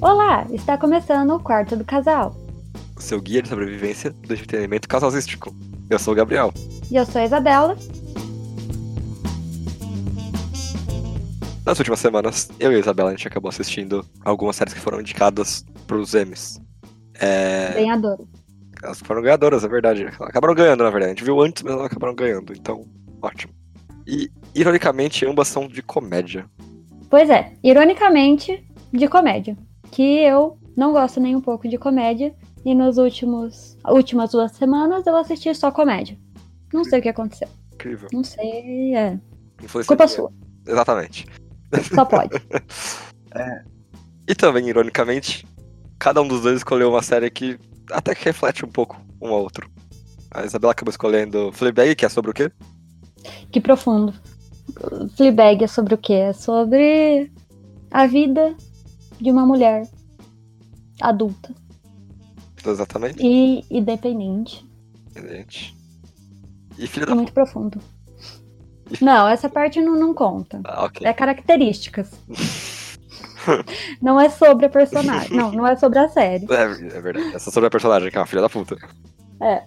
Olá, está começando o quarto do casal. Seu guia de sobrevivência do entretenimento casalístico. Eu sou o Gabriel. E eu sou a Isabela. Nas últimas semanas, eu e a Isabela a gente acabou assistindo algumas séries que foram indicadas pros Emmys. É... Ganhadora. Elas foram ganhadoras, é verdade. Elas acabaram ganhando, na verdade. A gente viu antes, mas elas acabaram ganhando. Então, ótimo. E, ironicamente, ambas são de comédia. Pois é, ironicamente, de comédia. Que eu não gosto nem um pouco de comédia. E nos últimos últimas duas semanas eu assisti só comédia. Não sei o que aconteceu. Incrível. Não sei, é. Culpa sua. Exatamente. Só pode. E também, ironicamente, cada um dos dois escolheu uma série que até que reflete um pouco um ao outro. A Isabela acabou escolhendo Fleabag, que é sobre o quê? que profundo. Fleabag é sobre o quê? É sobre a vida de uma mulher adulta Exatamente. e independente. Gente. E filha da muito profundo. Não, essa parte não, não conta. Ah, ok. É características. Não é sobre a personagem. Não, não é sobre a série. É, é verdade. É sobre a personagem, que é uma filha da puta. É.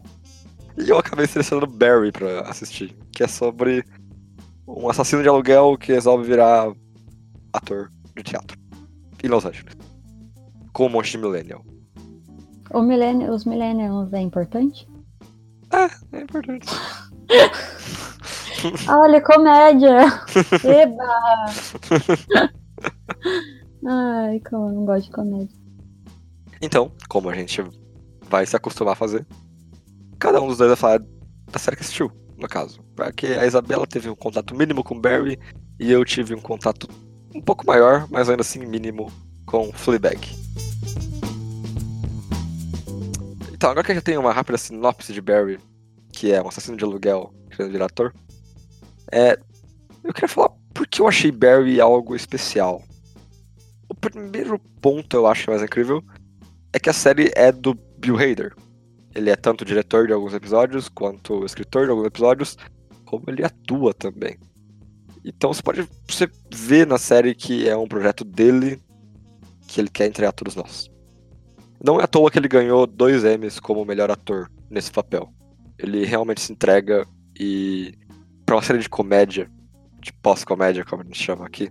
E eu acabei selecionando Barry pra assistir, que é sobre um assassino de aluguel que resolve virar ator de teatro em Los Angeles. Com um monte de millennial. O millennial, os millennials é importante? É importante. Olha, comédia! Eba! Ai, como eu não gosto de comédia. Então, como a gente vai se acostumar a fazer, cada um dos dois vai falar da série que assistiu, no caso. Porque a Isabela teve um contato mínimo com Barry e eu tive um contato um pouco maior, mas ainda assim mínimo, com Fleabag. Então, agora que eu já tenho uma rápida sinopse de Barry, que é um assassino de aluguel querendo virar ator, é, eu queria falar por que eu achei Barry algo especial. O primeiro ponto eu acho mais incrível é que a série é do Bill Hader. Ele é tanto diretor de alguns episódios, quanto escritor de alguns episódios, como ele atua também. Então você pode você ver na série que é um projeto dele que ele quer entregar a todos nós. Não é à toa que ele ganhou dois Emmys como melhor ator nesse papel. Ele realmente se entrega e para uma série de comédia, de pós-comédia, como a gente chama aqui,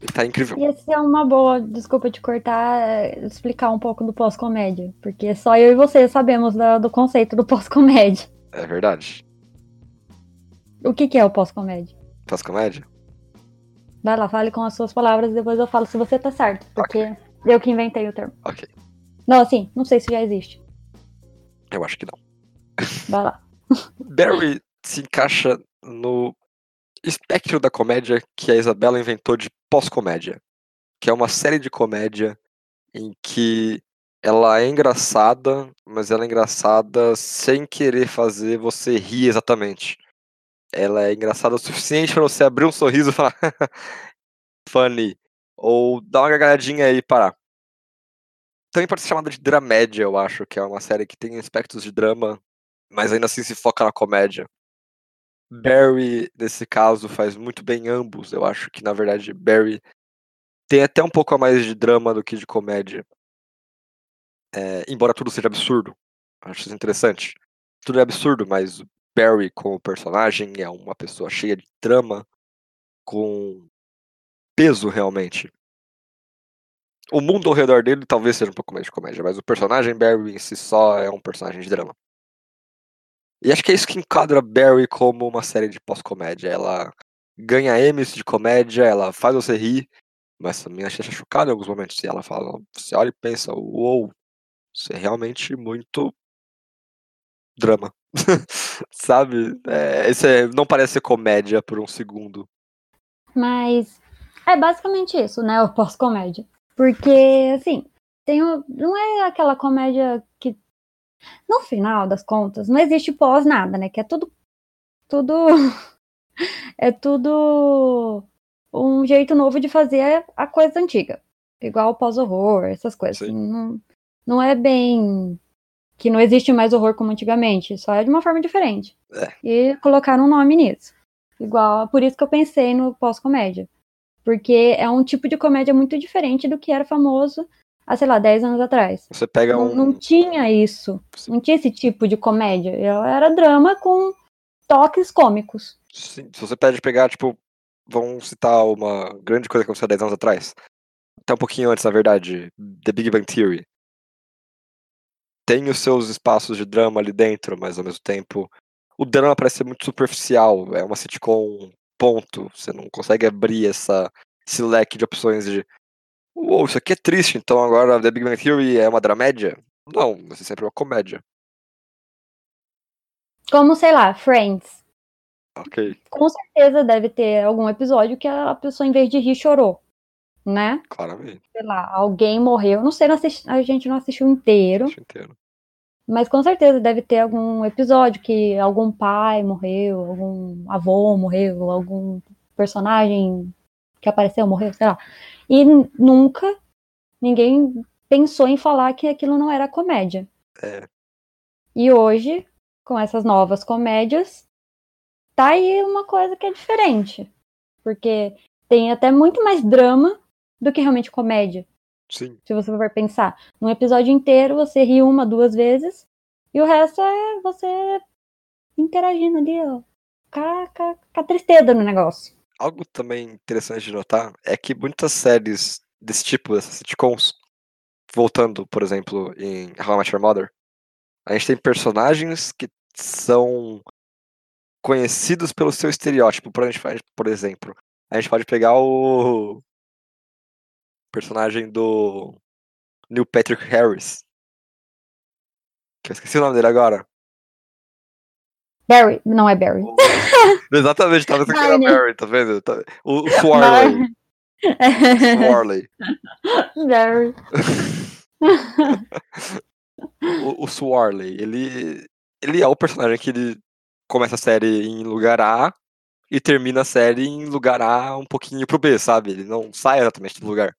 ele tá incrível. E essa é uma boa, desculpa te cortar, é, explicar um pouco do pós-comédia. Porque só eu e você sabemos da- do conceito do pós-comédia. É verdade. O que, que é o pós-comédia? Pós-comédia? Vai lá, fale com as suas palavras e depois eu falo se você tá certo. Porque eu que inventei o termo. Ok. Não, assim, não sei se já existe. Eu acho que não. Vai lá. Barry se encaixa no espectro da comédia que a Isabela inventou de pós-comédia, que é uma série de comédia em que ela é engraçada, mas ela é engraçada sem querer fazer você rir exatamente. Ela é engraçada o suficiente para você abrir um sorriso e falar funny, ou dar uma gargalhadinha e parar. Também pode ser chamada de dramédia, eu acho, que é uma série que tem aspectos de drama mas ainda assim se foca na comédia. Barry, nesse caso, faz muito bem ambos. Eu acho que, na verdade, Barry tem até um pouco a mais de drama do que de comédia. É, embora tudo seja absurdo. Acho isso interessante. Tudo é absurdo, mas Barry, como personagem, é uma pessoa cheia de drama, com peso realmente. O mundo ao redor dele talvez seja um pouco mais de comédia, mas o personagem Barry em si só é um personagem de drama. E acho que é isso que enquadra Barry como uma série de pós-comédia. Ela ganha Emmys de comédia, ela faz você rir, mas também acha chocado em alguns momentos. E ela fala, você olha e pensa, uou, isso é realmente muito drama. Sabe? É, isso é- não parece ser comédia por um segundo. Mas é basicamente isso, né? O pós-comédia. Porque, assim, tem o- não é aquela comédia que, no final das contas, não existe pós nada, né? Que é tudo. Tudo. é tudo um jeito novo de fazer a coisa antiga. Igual o pós-horror, essas coisas. Sim. Não, não é bem que não existe mais horror como antigamente, só é de uma forma diferente. É. E colocaram um nome nisso. Igual, por isso que eu pensei no pós-comédia. Porque é um tipo de comédia muito diferente do que era famoso há, sei lá, 10 anos atrás. Você pega Não, um. não tinha isso. Não tinha esse tipo de comédia. Era drama com toques cômicos. Sim, se você pede pegar, tipo, vamos citar uma grande coisa que aconteceu 10 anos atrás. Até um pouquinho antes, na verdade. The Big Bang Theory. Tem os seus espaços de drama ali dentro, mas ao mesmo tempo. O drama parece ser muito superficial. É uma sitcom, ponto. Você não consegue abrir essa, esse leque de opções de. Uou, isso aqui é triste, então agora The Big Bang Theory é uma dramédia? Não, vai ser sempre uma comédia. Como, sei lá, Friends. Ok, Com certeza deve ter algum episódio que a pessoa, em vez de rir, chorou. Né? claramente. Sei lá, alguém morreu. Não sei, não assisti- a gente não assistiu inteiro. Inteiro. Mas com certeza deve ter algum episódio que algum pai morreu, algum avô morreu, algum personagem que apareceu morreu, sei lá. E nunca ninguém pensou em falar que aquilo não era comédia. É. E hoje, com essas novas comédias, tá aí uma coisa que é diferente. Porque tem até muito mais drama do que realmente comédia Sim. se você for pensar. Num episódio inteiro, você ri uma, duas vezes, e o resto é você interagindo ali, ó, com a, tristeza no negócio. Algo também interessante de notar é que muitas séries desse tipo, dessas sitcoms, voltando, por exemplo, em How I Met Your Mother, a gente tem personagens que são conhecidos pelo seu estereótipo. Por exemplo, a gente pode pegar o personagem do Neil Patrick Harris. Que eu esqueci o nome dele agora. Barry, não é Barry. O- Exatamente, tava esquecendo Barney. Barry, tá vendo? Tá- O, o Swarley. Swarley. Barry. o, o Swarley, ele, ele é o personagem que ele começa a série em lugar A e termina a série em lugar A um pouquinho pro B, sabe? Ele não sai exatamente do lugar.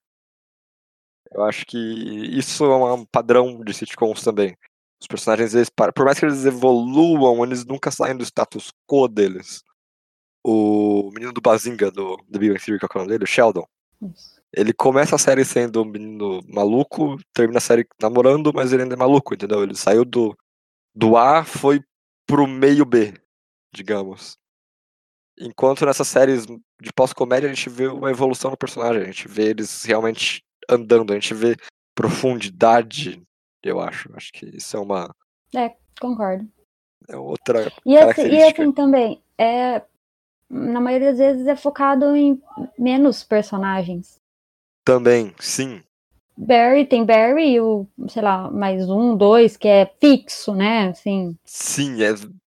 Eu acho que isso é um padrão de sitcoms também. Os personagens, eles, por mais que eles evoluam, eles nunca saem do status quo deles. O menino do Bazinga, do The Big Bang Theory, que é o nome dele, o Sheldon. Isso. Ele começa a série sendo um menino maluco, termina a série namorando, mas ele ainda é maluco, entendeu? Ele saiu do, do A, foi pro meio B, digamos. Enquanto nessas séries de pós-comédia a gente vê uma evolução no personagem, a gente vê eles realmente andando, a gente vê profundidade, eu acho. Acho que isso é uma Concordo. é outra E assim, e assim também, é, na maioria das vezes é focado em menos personagens. Também, sim. Barry tem Barry e o, sei lá, mais um, dois, que é fixo, né? Assim, Sim, é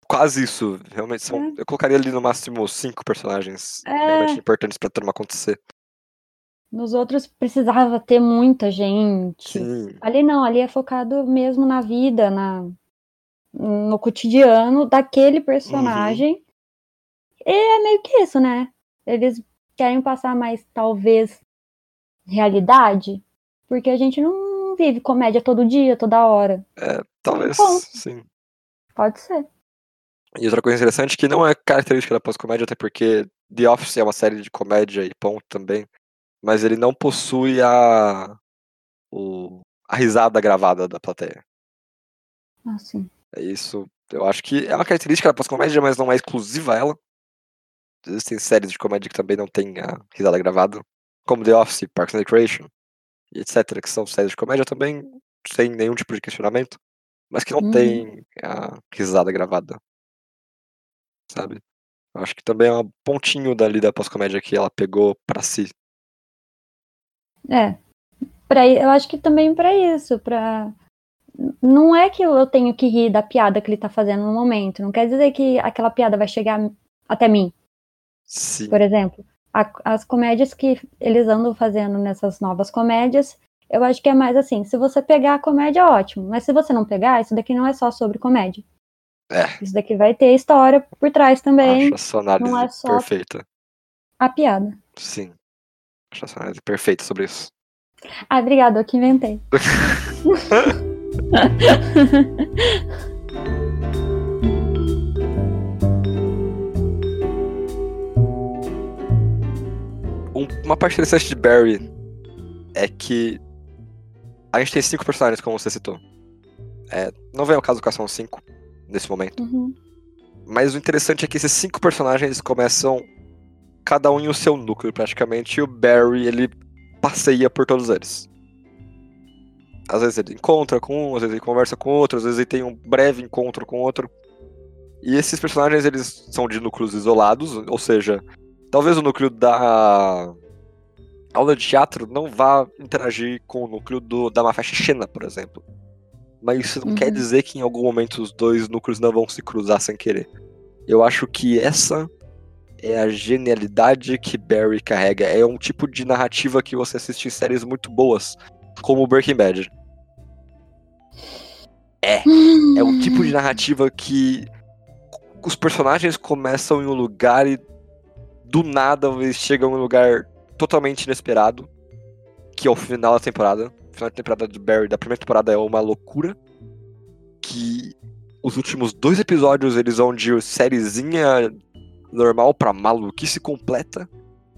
quase isso. Realmente são. É. Eu colocaria ali no máximo cinco personagens É. realmente importantes pra trama acontecer. Nos outros precisava ter muita gente. Sim. Ali não, ali é focado mesmo na vida, na no cotidiano daquele personagem. E é meio que isso, né? Eles querem passar mais, talvez, realidade, porque a gente não vive comédia todo dia, toda hora. Talvez, Bom. sim. Pode ser. E outra coisa interessante que não é característica da pós-comédia, até porque The Office é uma série de comédia e ponto também, mas ele não possui a o, a risada gravada da plateia. Assim. É isso. Eu acho que é uma característica da pós-comédia, mas não é exclusiva a ela. Existem séries de comédia que também não tem a risada gravada, como The Office, Parks and Recreation, etc., que são séries de comédia também sem nenhum tipo de questionamento, mas que não Uhum. tem a risada gravada. Sabe? Eu acho que também é um pontinho dali da pós-comédia que ela pegou pra si. É. Pra, eu acho que também pra isso, pra. Não é que eu tenho que rir da piada que ele tá fazendo no momento. Não quer dizer que aquela piada vai chegar até mim. Sim, Por exemplo, a- as comédias que eles andam fazendo nessas novas comédias, eu acho que é mais assim, se você pegar a comédia, ótimo. Mas se você não pegar, isso daqui não é só sobre comédia. É. Isso daqui vai ter história por trás também, acho essa análise não é só- perfeita. a piada. Sim. Acho essa análise perfeita sobre isso. Ah, obrigada, eu que inventei. Um uma parte interessante de Barry é que a gente tem cinco personagens, como você citou. É, não vem ao caso que são cinco nesse momento. Uhum. Mas o interessante é que esses cinco personagens começam cada um em o seu núcleo, praticamente, e o Barry, ele passeia por todos eles. Às vezes ele encontra com um, às vezes ele conversa com outro, às vezes ele tem um breve encontro com outro. E esses personagens, eles são de núcleos isolados, ou seja, talvez o núcleo da aula de teatro não vá interagir com o núcleo do, da Mafia China, por exemplo. Mas isso não Uhum. quer dizer que em algum momento os dois núcleos não vão se cruzar sem querer. Eu acho que essa é a genialidade que Barry carrega. É um tipo de narrativa que você assiste em séries muito boas, como Breaking Bad. É um tipo de narrativa que os personagens começam em um lugar e do nada eles chegam em um lugar totalmente inesperado, que é o final da temporada. O final da temporada de Barry da primeira temporada é uma loucura. Que os últimos dois episódios eles vão de sériezinha normal pra maluquice completa.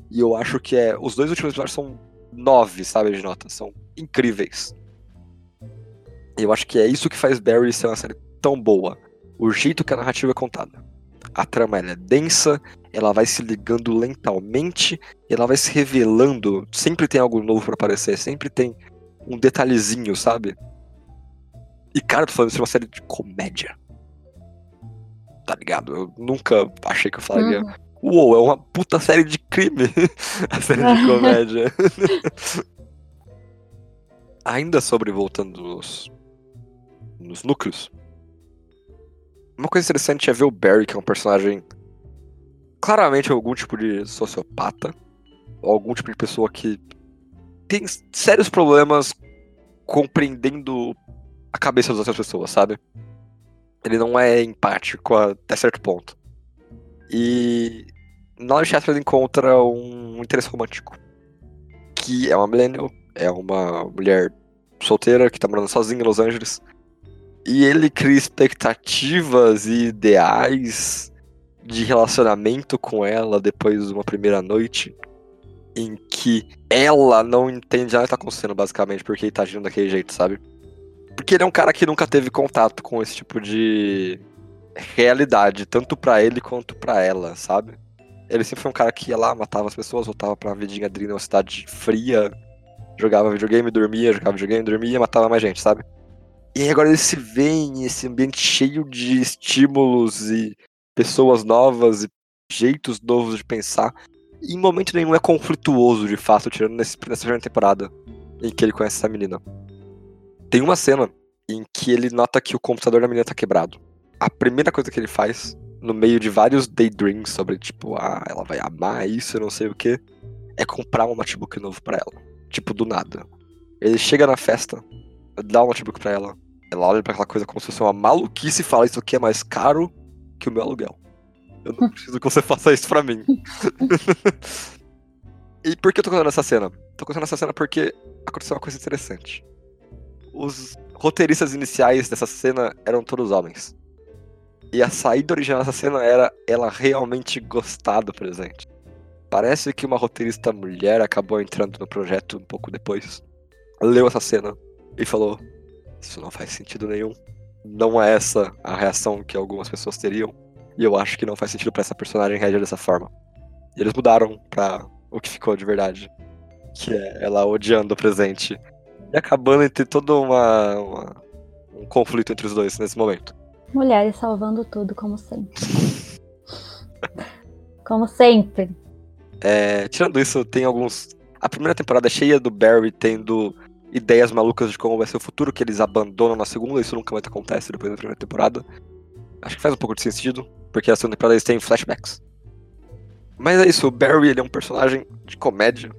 E eu acho que é. Os dois últimos episódios são nove, sabe, de nota. São incríveis. Eu acho que é isso que faz Barry ser uma série tão boa. O jeito que a narrativa é contada. A trama é densa, ela vai se ligando lentamente, ela vai se revelando. Sempre tem algo novo pra aparecer, sempre tem um detalhezinho, sabe? E cara, tô falando isso é uma série de comédia. Tá ligado? Eu nunca achei que eu falaria. Uhum. Uou, é uma puta série de crime. a série de comédia. Ainda sobre voltando nos, nos núcleos. Uma coisa interessante é ver o Barry, que é um personagem claramente algum tipo de sociopata. Ou algum tipo de pessoa que tem sérios problemas compreendendo a cabeça das outras pessoas, sabe? Ele não é empático até certo ponto. E teatro ele encontra um interesse romântico. Que é uma millennial, é uma mulher solteira que tá morando sozinha em Los Angeles. E ele cria expectativas e ideais de relacionamento com ela depois de uma primeira noite. Em que ela não entende nada que tá acontecendo, basicamente, porque ele tá agindo daquele jeito, sabe? Porque ele é um cara que nunca teve contato com esse tipo de realidade, tanto pra ele quanto pra ela, sabe? Ele sempre foi um cara que ia lá, matava as pessoas, voltava pra vidinha dele numa cidade fria, jogava videogame, dormia, jogava videogame, dormia, matava mais gente, sabe? E agora ele se vê em esse ambiente cheio de estímulos e pessoas novas e jeitos novos de pensar. E em momento nenhum é conflituoso, de fato, tirando nesse, nessa primeira temporada em que ele conhece essa menina. Tem uma cena em que ele nota que o computador da menina tá quebrado. A primeira coisa que ele faz, no meio de vários daydreams sobre, tipo, ah, ela vai amar isso, eu não sei o que, é comprar um notebook novo pra ela. Tipo, do nada. Ele chega na festa, dá um notebook pra ela, ela olha pra aquela coisa como se fosse uma maluquice e fala: Isso aqui é mais caro que o meu aluguel. Eu não preciso que você faça isso pra mim. e por que eu tô contando essa cena? Tô contando essa cena porque aconteceu uma coisa interessante. Os roteiristas iniciais dessa cena eram todos homens. E a saída original dessa cena era ela realmente gostar do presente. Parece que uma roteirista mulher acabou entrando no projeto um pouco depois, leu essa cena e falou: Isso não faz sentido nenhum. Não é essa a reação que algumas pessoas teriam. E eu acho que não faz sentido pra essa personagem reagir dessa forma. E eles mudaram pra o que ficou de verdade. Que é ela odiando o presente. E acabando entre todo uma, uma- um conflito entre os dois nesse momento. Mulheres salvando tudo, como sempre. como sempre. É, tirando isso, tem alguns. A primeira temporada é cheia do Barry tendo ideias malucas de como vai ser o futuro, que eles abandonam na segunda, isso nunca mais acontece depois da primeira temporada. Acho que faz um pouco de sentido, porque a segunda temporada eles têm flashbacks. Mas é isso, o Barry ele é um personagem de comédia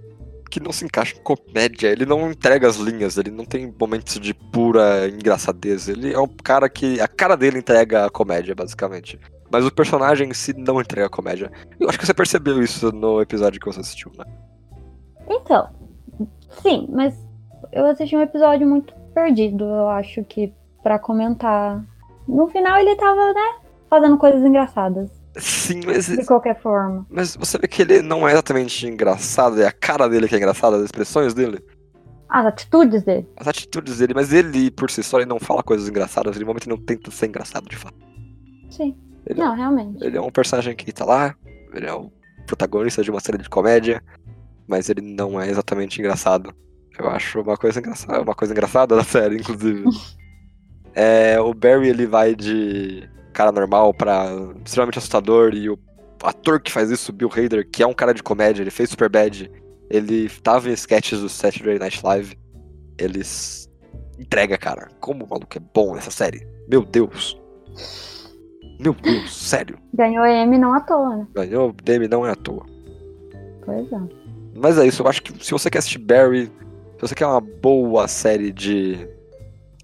que não se encaixa em comédia, ele não entrega as linhas, ele não tem momentos de pura engraçadez, ele é um cara que. A cara dele entrega a comédia, basicamente. Mas o personagem em si não entrega a comédia. Eu acho que você percebeu isso no episódio que você assistiu, né? Então, sim, mas eu assisti um episódio muito perdido, eu acho que, pra comentar. No final ele tava, né, fazendo coisas engraçadas. Sim, mas, de qualquer forma. mas você vê que ele não é exatamente engraçado, é a cara dele que é engraçada, as expressões dele, As atitudes dele. as atitudes dele, mas ele, por si só, ele não fala coisas engraçadas, ele normalmente não tenta ser engraçado de fato. Sim. Ele, Não, realmente. ele é um personagem que tá lá, ele é o protagonista de uma série de comédia, mas ele não é exatamente engraçado. Eu acho uma coisa engraçada, uma coisa engraçada da série, inclusive. é, o Barry ele vai de cara normal pra extremamente assustador e o ator que faz isso, Bill Hader, que é um cara de comédia, ele fez Superbad, ele tava em sketches do Saturday Night Live, ele s- entrega, cara. Como o maluco é bom nessa série. Meu Deus. Meu Deus, sério. Ganhou M não à toa, né? Ganhou Demi não é à toa. Pois é. Mas é isso, eu acho que se você quer assistir Barry, se você quer uma boa série de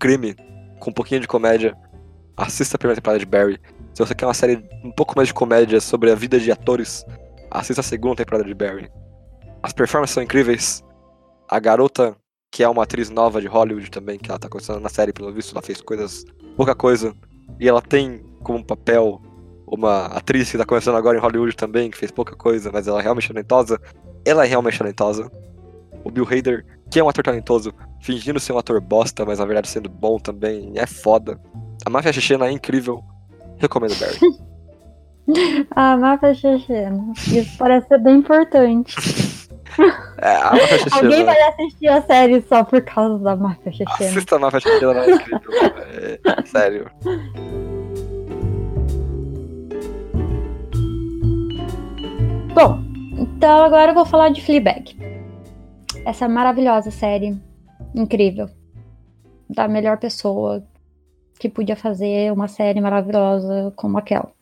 crime, com um pouquinho de comédia, assista a primeira temporada de Barry. Se você quer uma série um pouco mais de comédia sobre a vida de atores, assista a segunda temporada de Barry. As performances são incríveis. A garota, que é uma atriz nova de Hollywood também, que ela tá começando na série, pelo visto, ela fez coisas, pouca coisa. E ela tem como papel uma atriz que tá começando agora em Hollywood também, que fez pouca coisa, mas ela é realmente talentosa. Ela é realmente talentosa. O Bill Hader, que é um ator talentoso, fingindo ser um ator bosta, mas na verdade sendo bom também, é foda. A máfia chechena é incrível. Recomendo Barry. Ah, máfia chechena. Isso parece ser bem importante. É, a máfia chechena. Alguém vai assistir a série só por causa da máfia chechena. Assista a máfia chechena, ela é incrível. É, sério. Bom, então agora eu vou falar de Fleabag. Essa maravilhosa série, incrível, da melhor pessoa que podia fazer uma série maravilhosa como aquela.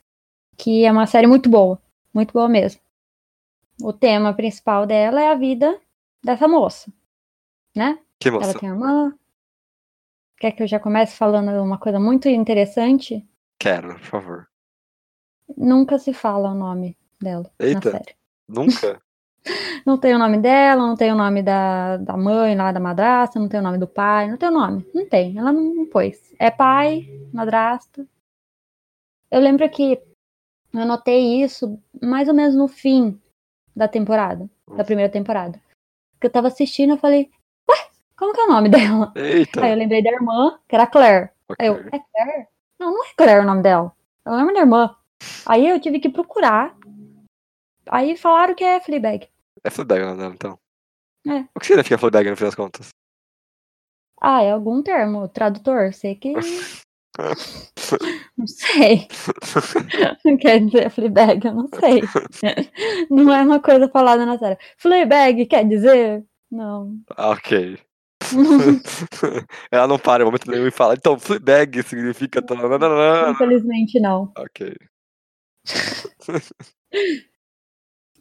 Que é uma série muito boa, muito boa mesmo. O tema principal dela é a vida dessa moça, né? Que Ela moça. tem irmã. Quer que eu já comece falando uma coisa muito interessante? Quero, por favor. Nunca se fala o nome dela Eita. na série. Nunca? Não tem o nome dela, não tem o nome da, da mãe lá, da madrasta, não tem o nome do pai, não tem o nome. Não tem, ela não, não pôs. É pai, madrasta. Eu lembro que eu notei isso mais ou menos no fim da temporada, da primeira temporada. Que eu tava assistindo, eu falei, ué, como que é o nome dela? Eita. Aí eu lembrei da irmã, que era Claire. Aí eu, é Claire? Não, não é Claire o nome dela. Eu lembro da irmã. Aí eu tive que procurar. Aí falaram que é Fleabag. É Fleabag o nome dela, então. É. O que significa Fleabag no fim das contas? Ah, é algum termo, tradutor, sei que. Não sei. Quer dizer Fleabag, eu não sei. Não é uma coisa falada na série. Fleabag quer dizer? Não. Ah, ok. Ela não para em momento nenhum e fala, então, Fleabag significa... tananana." Infelizmente não. Ok.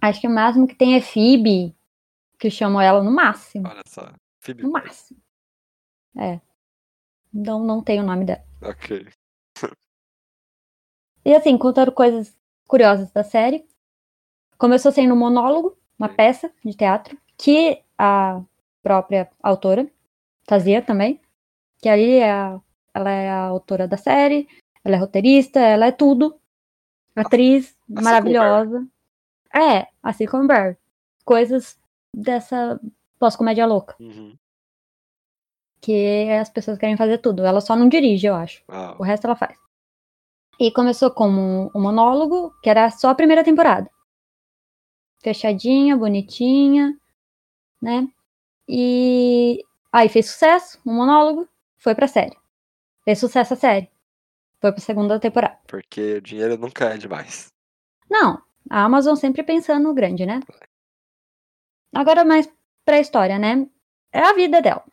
Acho que o máximo que tem é Phoebe, que chamam ela no máximo. Olha só. Phoebe. No máximo. É. Não, não tem o nome dela. Ok. E assim, contando coisas curiosas da série. Começou sendo um monólogo, uma peça de teatro, que a própria autora fazia também. Que ali é a- ela é a autora da série, ela é roteirista, ela é tudo. Atriz como maravilhosa. É, assim como Barry. Coisas dessa pós-comédia louca. Uhum. Que as pessoas querem fazer tudo. Ela só não dirige, eu acho. Ah, O resto ela faz. E começou como um monólogo, que era só a primeira temporada. Fechadinha, bonitinha, né? E aí fez sucesso, um monólogo, foi pra série. Fez sucesso a série. Foi pra segunda temporada. porque o dinheiro nunca é demais. Não, a Amazon sempre pensando no grande, né? Agora mais pra história, né? É a vida dela.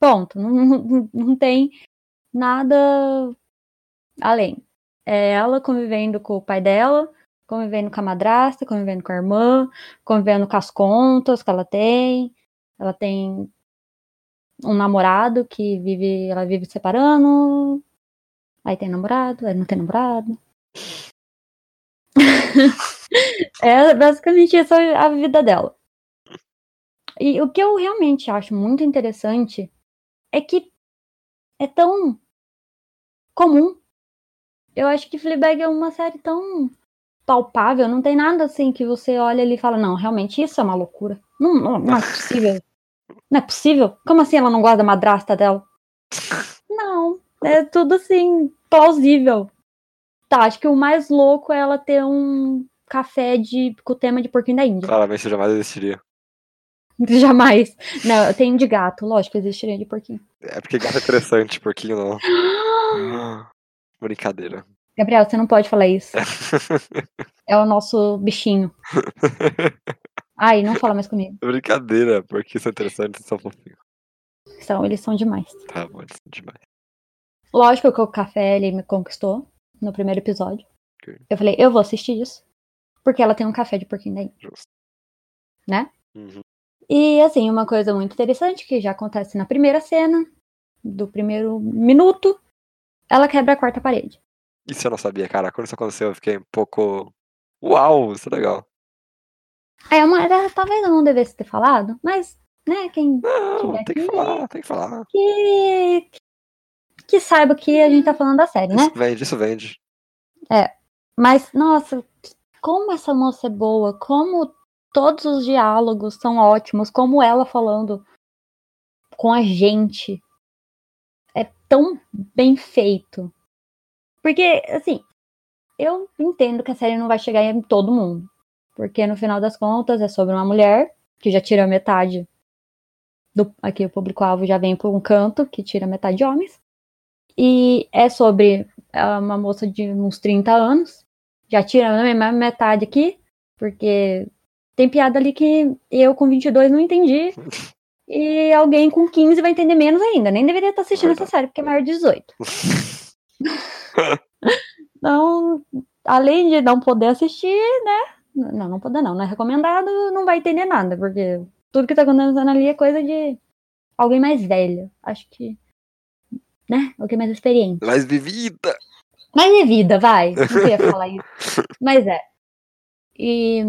Ponto. Não, não, não tem nada além. É ela convivendo com o pai dela, convivendo com a madrasta, convivendo com a irmã, convivendo com as contas que ela tem. Ela tem um namorado que vive, ela vive separando. Aí tem namorado, aí não tem namorado. é basicamente essa a vida dela. E o que eu realmente acho muito interessante é que é tão comum. Eu acho que Fleabag é uma série tão palpável, não tem nada assim que você olha ali e fala, não, realmente isso é uma loucura. Não, não, não é possível. Não é possível? Como assim ela não gosta da madrasta dela? Não, é tudo assim, plausível. Tá, acho que o mais louco é ela ter um café de, com o tema de porquinho da Índia. Claramente isso jamais existiria. Jamais. Não, eu tenho de gato, lógico existiria de porquinho. É porque gato é interessante, porquinho não. Brincadeira. Gabriel, você não pode falar isso. É o nosso bichinho. Ai, não fala mais comigo. Brincadeira, porque isso é interessante, são fofinhos. São, eles são demais. Tá bom, eles são demais. Lógico que o café ele me conquistou no primeiro episódio. Ok. Eu falei, eu vou assistir isso. Porque ela tem um café de porquinho daí, Justo. né? Uhum. E assim, uma coisa muito interessante que já acontece na primeira cena, do primeiro minuto, ela quebra a quarta parede. Isso eu não sabia, cara. Quando isso aconteceu, eu fiquei um pouco. Uau, isso é legal. Aí uma era, talvez eu não devesse ter falado, mas, né, quem Não, tem que falar, tem que falar. que, que saiba que a gente tá falando da série, né? Isso vende, isso vende. Mas, nossa, como essa moça é boa, como todos os diálogos são ótimos, como ela falando com a gente é tão bem feito. Porque, assim, eu entendo que a série não vai chegar em todo mundo. Porque no final das contas é sobre uma mulher que já tira metade do. Aqui o público-alvo já vem por um canto, que tira metade de homens. E é sobre ah, uma moça de uns 30 anos já tira a mesma metade aqui, porque tem piada ali que eu com 22 não entendi. E alguém com 15 vai entender menos ainda. Nem deveria estar assistindo essa Verdade. série, porque é maior de 18. Então, além de não poder assistir, né? Não, não poder não, não é recomendado, não vai entender nada, porque tudo que tá acontecendo ali é coisa de alguém mais velho. Acho que, né? Alguém mais experiente. Mais vivida. Mas é vida, vai. Não queria falar isso. Mas é. E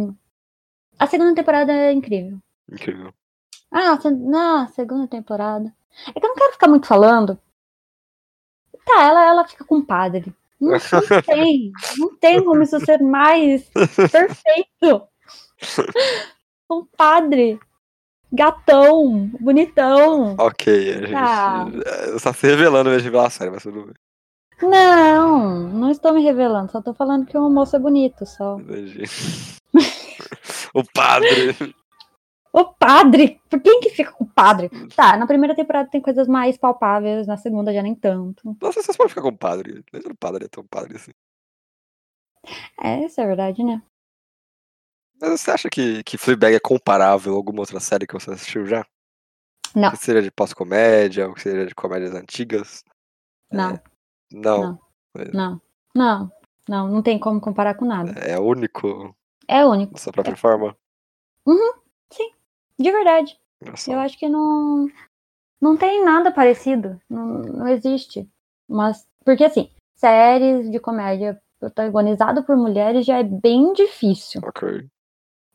a segunda temporada é incrível. Incrível. Ah, na segunda temporada. É que eu não quero ficar muito falando. Tá, ela, ela fica com o padre. Não, não tem. Não tem como isso ser mais perfeito. Um padre. Gatão. Bonitão. Ok, a gente. Tá. eh, Você tá se revelando mesmo de revelar a série, mas tudo bem. Não, não estou me revelando. Só tô falando que o moço é bonito, só. O padre. O padre! Por quem que fica com o padre? Tá, na primeira temporada tem coisas mais palpáveis, na segunda já nem tanto. Nossa, vocês podem ficar com o padre. Nem o padre é tão padre assim. É, isso é verdade, né? Mas você acha que, que Fleabag é comparável a alguma outra série que você assistiu já? Não. Que seja de pós-comédia, ou que seja de comédias antigas? Não, Não. Não. não, não, não, não tem como comparar com nada. É único É único, sua própria forma? de verdade. Olha só. Eu acho que não, não tem nada parecido. Não, não existe. Mas, porque assim, séries de comédia protagonizado por mulheres já é bem difícil. Ok.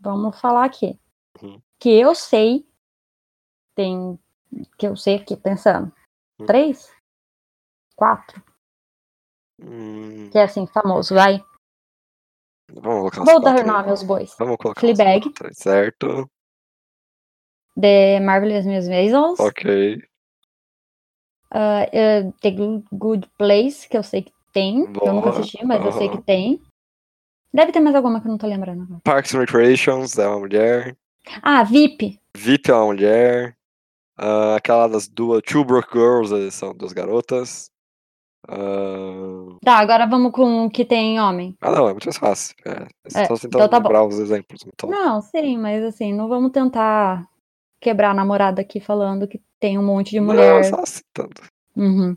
Vamos falar aqui. Uhum. Que eu sei, tem. Que eu sei aqui pensando. Hum. Três? Quatro? Hum, Que é assim, famoso, vai. vamos colocar Vou dar nome aos bois. Vamos colocar Fleabag. quatro Certo. The Marvelous Miss Maisels. Ok. uh, uh, The Good- Place, que eu sei que tem. que eu nunca Boa. assisti, mas eu sei que tem. Deve ter mais alguma que eu não tô lembrando agora. Parks and Recreations é uma mulher. Ah, VIP. VIP é uma mulher. Ah, aquela das duas. Two Broke Girls são duas garotas. Ah, Tá, agora vamos com o que tem homem. ah, não, é muito mais fácil. É, É, só tentando então tá bom. lembrar os exemplos. Então. Não, sim, mas assim, não vamos tentar quebrar a namorada aqui falando que tem um monte de mulher. Não, só citando. Uhum.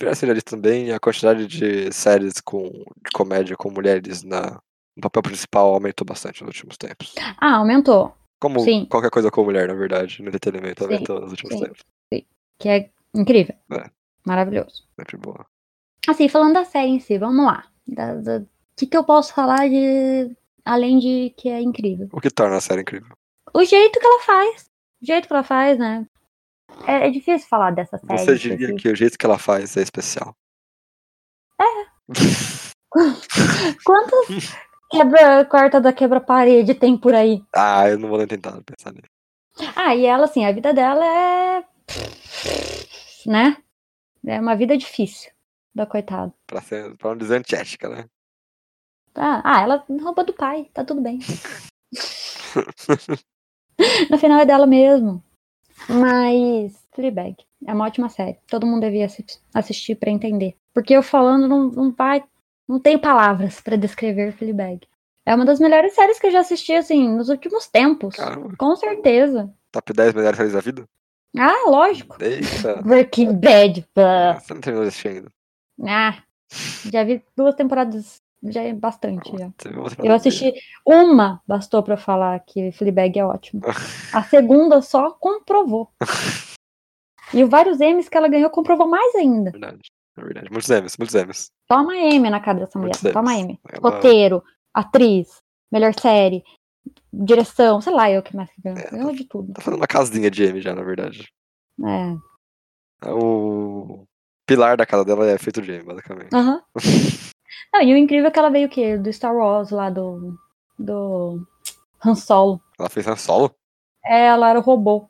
Já seria ali também a quantidade de séries com, de comédia com mulheres na, no papel principal aumentou bastante nos últimos tempos. Ah, aumentou. Como Sim. qualquer coisa com mulher, na verdade, no entretenimento Sim, aumentou nos últimos sim. tempos. Que é incrível. É. Maravilhoso. Sempre boa. Assim, falando da série em si, vamos lá. O que, que eu posso falar de. Além de que é incrível? O que torna a série incrível? O jeito que ela faz. O jeito que ela faz, né? É, é difícil falar dessa série. Você diria que o jeito que ela faz é especial. Quantas. quebra, quarta da quebra-parede tem por aí. Ah, eu não vou nem tentar pensar nisso. Ah, e ela, assim, a vida dela é. Né? É uma vida difícil da coitada. Pra, ser, pra não dizer antiética, né? Ah, ah, ela roubou do pai, tá tudo bem. no final é dela mesmo. Mas Fleabag é uma ótima série. Todo mundo devia assi- assistir pra entender. Porque eu falando não, não vai. Não tenho palavras pra descrever Fleabag. É uma das melhores séries que eu já assisti, assim, nos últimos tempos. Caramba. Com certeza. Top 10 melhores séries da vida? Ah, lógico. Eita. Breaking Bad. pá. Você não terminou de assistir ainda. Ah, já vi duas temporadas, já é bastante. Já. Eu assisti uma, bastou pra falar que Fleabag é ótimo. A segunda só comprovou. E os vários M's que ela ganhou comprovou mais ainda. Verdade. É verdade. Muitos M's, muitos M's. Toma M na cara dessa mulher. Muitos M's. Toma M. Roteiro, atriz, melhor série, direção, sei lá, eu que mais que ganho. É, Ganhou de tudo. Tá fazendo uma casinha de M já, na verdade. É. O pilar da casa dela é feito de M, basicamente. Aham. Não, e o incrível é que ela veio o quê? Do Star Wars lá, do. Do. Han Solo. Ela fez Han Solo? É, ela era o robô.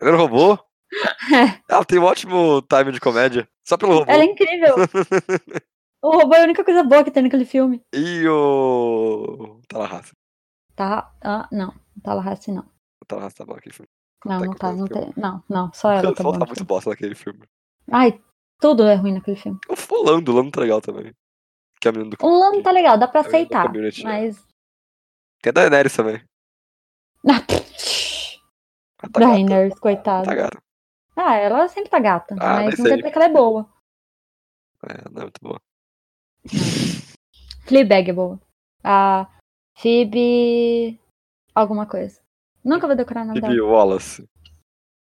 Ela era um robô? É. Ela tem um ótimo time de comédia. Só pelo robô. Ela é incrível. o robô é a única coisa boa que tem naquele filme. E o. Tallahassee. Tá. Ah, não. Não tá Tallahassee, não. O Tallahassee tá naquele filme. Não, Tá não tá. Não, que eu- tem, não, não. Só ela O tá bom. tá muito bosta naquele filme. Ai, tudo é ruim naquele filme. O Lando, o Lando tá legal também. Que é o menino do O Lando tá legal, dá pra É aceitar. né? Mas. Tem a Daenerys também. Ah, Ela tá. Daenerys, coitada. Tá gata. Ah, ela sempre tá gata. Ah, mas não quer sei. dizer que ela é boa. É, não é muito boa. Fleabag é boa. A Phoebe. Alguma coisa. Nunca vou decorar nada. Phoebe Wallace.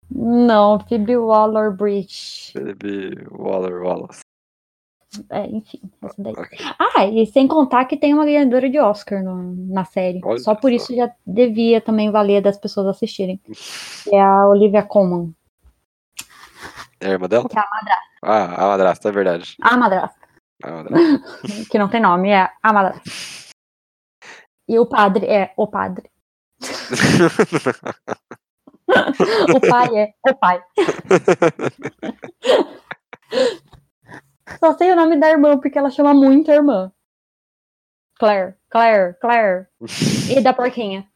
Não, Phoebe Waller-Bridge. Phoebe Waller Wallace. É, enfim, essa daí. Ah, e sem contar que tem uma ganhadora de Oscar no- na série. Olha só por só. isso já devia também valer das pessoas assistirem. É a Olivia Colman. É a irmã dela? Que é a madrasta. Ah, a madrasta, é verdade. A madrasta. A madrasta. Que não tem nome, é a madrasta. E o padre é o padre. O pai é o pai. Só sei o nome da irmã porque ela chama muito a irmã. Claire, Claire, Claire. E da porquinha.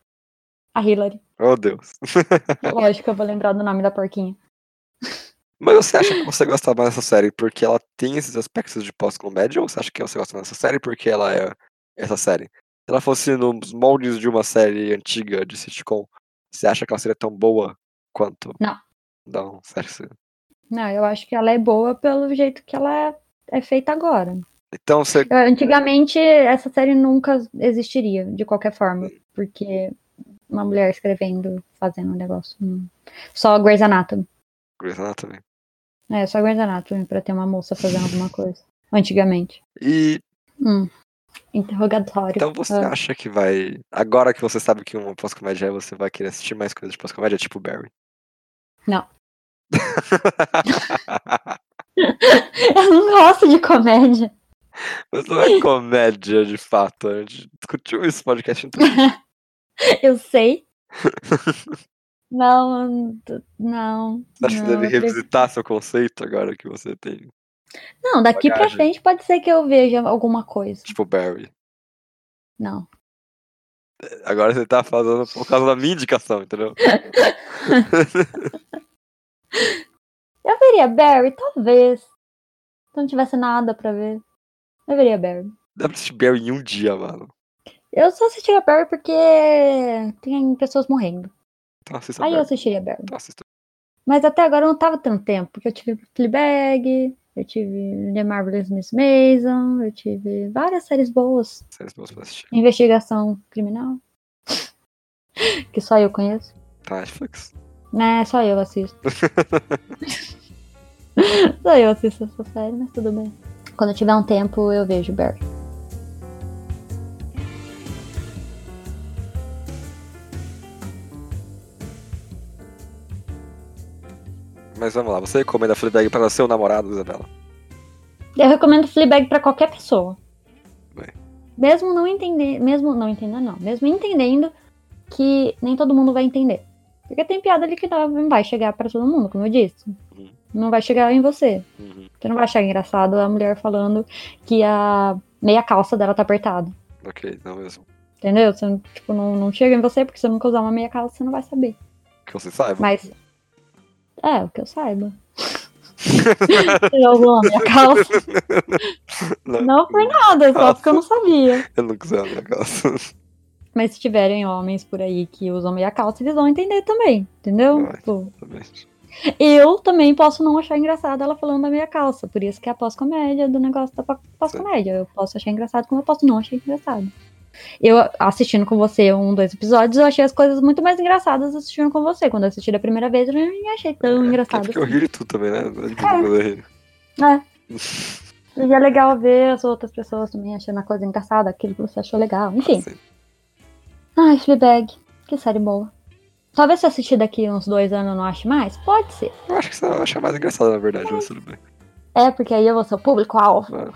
A Hillary. oh, Deus. Lógico que eu vou lembrar do nome da porquinha. Mas você acha que você gosta mais dessa série porque ela tem esses aspectos de pós-comédia ou você acha que você gosta mais dessa série porque ela é essa série? Se ela fosse nos moldes de uma série antiga de sitcom, você acha que ela seria tão boa quanto? Não. Não, sério. Não, eu acho que ela é boa pelo jeito que ela é, feita agora. Então você. Antigamente, essa série nunca existiria, de qualquer forma. Porque uma mulher escrevendo, fazendo um negócio. hum. Só Grey's Anatomy. Grey's Anatomy. É, só Grey's Anatomy pra ter uma moça fazendo alguma coisa. Antigamente. E Hum. Interrogatório. então você Ah. acha que vai. Agora que você sabe que uma pós-comédia é, você vai querer assistir mais coisas de pós-comédia, tipo Barry? Não. Eu não gosto de comédia. Mas não é comédia de fato. A gente discutiu isso no podcast inteiro. Eu sei. Não, não. Você acha que não, deve eu prefiro- revisitar seu conceito agora que você tem? Não, daqui pra bagagem? frente pode ser que eu veja alguma coisa. Tipo Barry. Não. Agora você tá fazendo por causa da minha indicação, entendeu? Eu veria Barry, talvez. Se não tivesse nada pra ver. Eu veria Barry. Dá pra assistir Barry em um dia, mano. Eu só assistiria Barry porque tem pessoas morrendo. Então Aí eu Barry. assistiria Barry. Então. Mas até agora eu não tava tendo tempo, porque eu tive Fleabag, eu tive The Marvelous Miss Mason, eu tive várias séries boas. Séries boas pra assistir. Investigação criminal. que só eu conheço. Tá, Netflix. Né, só eu assisto. só eu assisto essa série, mas tudo bem. Quando eu tiver um tempo, eu vejo Barry. Mas vamos lá, você recomenda Fleabag para seu namorado, Isabela? Eu recomendo Fleabag pra qualquer pessoa. Mesmo não entender, mesmo não entendendo, não, mesmo entendendo que nem todo mundo vai entender. Porque tem piada ali que não vai chegar pra todo mundo, como eu disse. Uhum. Não vai chegar em você. Uhum. Você não vai achar engraçado a mulher falando que a meia calça dela tá apertada. Ok, não mesmo. Entendeu? Você, não- tipo, não, não chega em você porque você nunca usar uma meia calça, você não vai saber. Que você saiba. Mas. É, o que eu saiba. Usou uma meia calça? Não por nada, só porque eu não sabia. Eu não quiser a minha calça. Mas se tiverem homens por aí que usam meia calça, eles vão entender também, entendeu? Vai. Tipo, eu também posso não achar engraçado ela falando da meia calça. Por isso que é a pós-comédia do negócio da pó- pós-comédia. Eu posso achar engraçado como eu posso não achar engraçado. Eu, assistindo com você um, dois episódios, eu achei as coisas muito mais engraçadas assistindo com você. Quando eu assisti da primeira vez, eu não achei tão É engraçado. porque eu ri tudo também, né? É É. É. E é legal ver as outras pessoas também achando a coisa engraçada, aquilo que você achou legal. Enfim. Assim. Ai, Fleabag, que série boa. Talvez se eu assistir daqui uns dois anos eu não ache mais? Pode ser. Eu acho que você vai achar mais engraçado, na verdade, mas tudo bem. É, porque aí eu vou ser o público-alvo. É.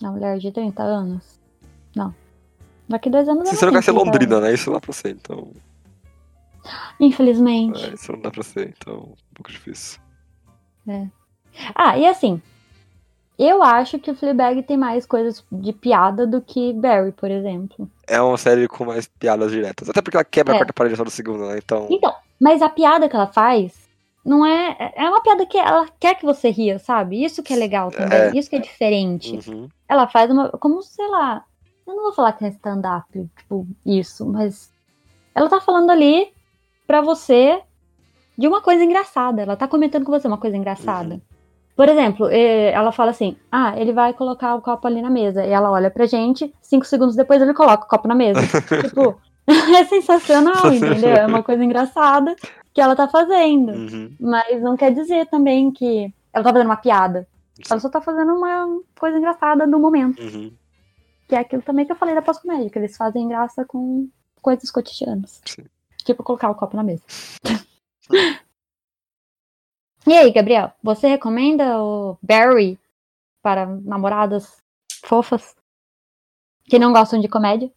Uma mulher de 30 anos? Daqui dois anos Se você não quer ser 30 Londrina, anos. né? Isso não dá pra ser, então. Infelizmente. É, isso não dá pra ser, então. Um pouco difícil. Ah, e assim. Eu acho que o Fleabag tem mais coisas de piada do que Barry, por exemplo. É uma série com mais piadas diretas. Até porque ela quebra É. a quarta parede só do segundo, né? Então. Então, mas a piada que ela faz não é. É uma piada que ela quer que você ria, sabe? Isso que é legal também. É. Isso que é diferente. Uhum. Ela faz uma. Como, sei lá. Eu não vou falar que é stand-up, tipo, isso, mas. Ela tá falando ali pra você de uma coisa engraçada. Ela tá comentando com você uma coisa engraçada. Uhum. Por exemplo, ela fala assim: Ah, ele vai colocar o copo ali na mesa. E ela olha pra gente, cinco segundos depois ele coloca o copo na mesa. tipo, é sensacional, entendeu? É uma coisa engraçada que ela tá fazendo. Uhum. Mas não quer dizer também que ela tá fazendo uma piada. Ela só tá fazendo uma coisa engraçada no momento. Uhum. Que é aquilo também que eu falei da pós-comédia, que eles fazem graça com coisas cotidianas. Sim. Tipo colocar o copo na mesa. e aí, Gabriel, você recomenda o Barry para namoradas fofas que não gostam de comédia?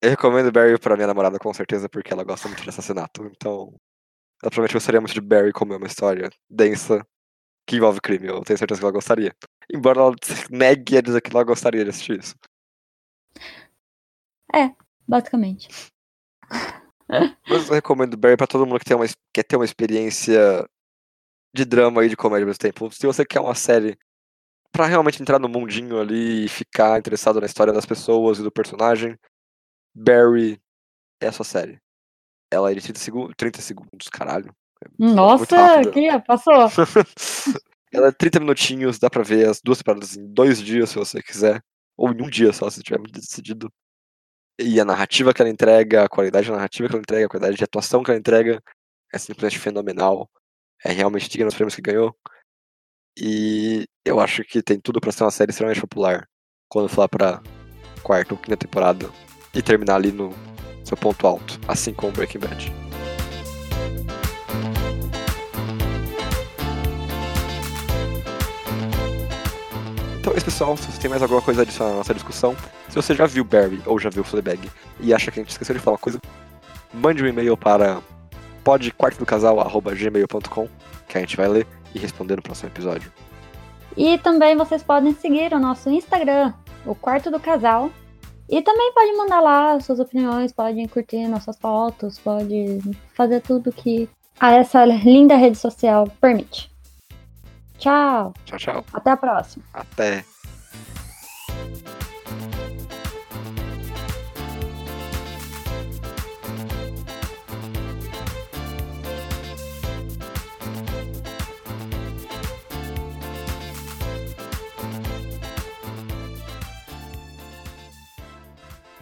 Eu recomendo Barry pra minha namorada, com certeza, porque ela gosta muito de assassinato. Então. Ela provavelmente gostaria muito de Barry, como é uma história densa que envolve crime. Eu tenho certeza que ela gostaria. Embora ela negue a dizer que ela gostaria de assistir isso. Basicamente. Mas eu recomendo Barry pra todo mundo que tem uma, quer ter uma experiência de drama e de comédia ao mesmo tempo. Se você quer uma série pra realmente entrar no mundinho ali e ficar interessado na história das pessoas e do personagem, Barry é a sua série. Ela é de 30 segundos, 30 segundos, caralho. muito Nossa, que passou. Ela é 30 minutinhos, dá pra ver as duas temporadas em dois dias, se você quiser. Ou em um dia só, se tiver muito decidido. E a narrativa que ela entrega, a qualidade da narrativa que ela entrega, a qualidade de atuação que ela entrega é simplesmente fenomenal. É realmente digna dos prêmios que ganhou. E eu acho que tem tudo pra ser uma série extremamente popular quando for lá pra quarta ou quinta temporada e terminar ali no seu ponto alto, assim como Breaking Bad. Então é isso, pessoal. Se você tem mais alguma coisa a adicionar na nossa discussão, se você já viu Barry ou já viu Fleabag e acha que a gente esqueceu de falar coisa, mande um e-mail para podquartodocasal.gmail.com que a gente vai ler e responder no próximo episódio. E também vocês podem seguir o nosso Instagram, o Quarto do Casal. E também pode mandar lá suas opiniões, podem curtir nossas fotos, pode fazer tudo que a essa linda rede social permite. Tchau, Tchau, tchau. até a próxima. Até.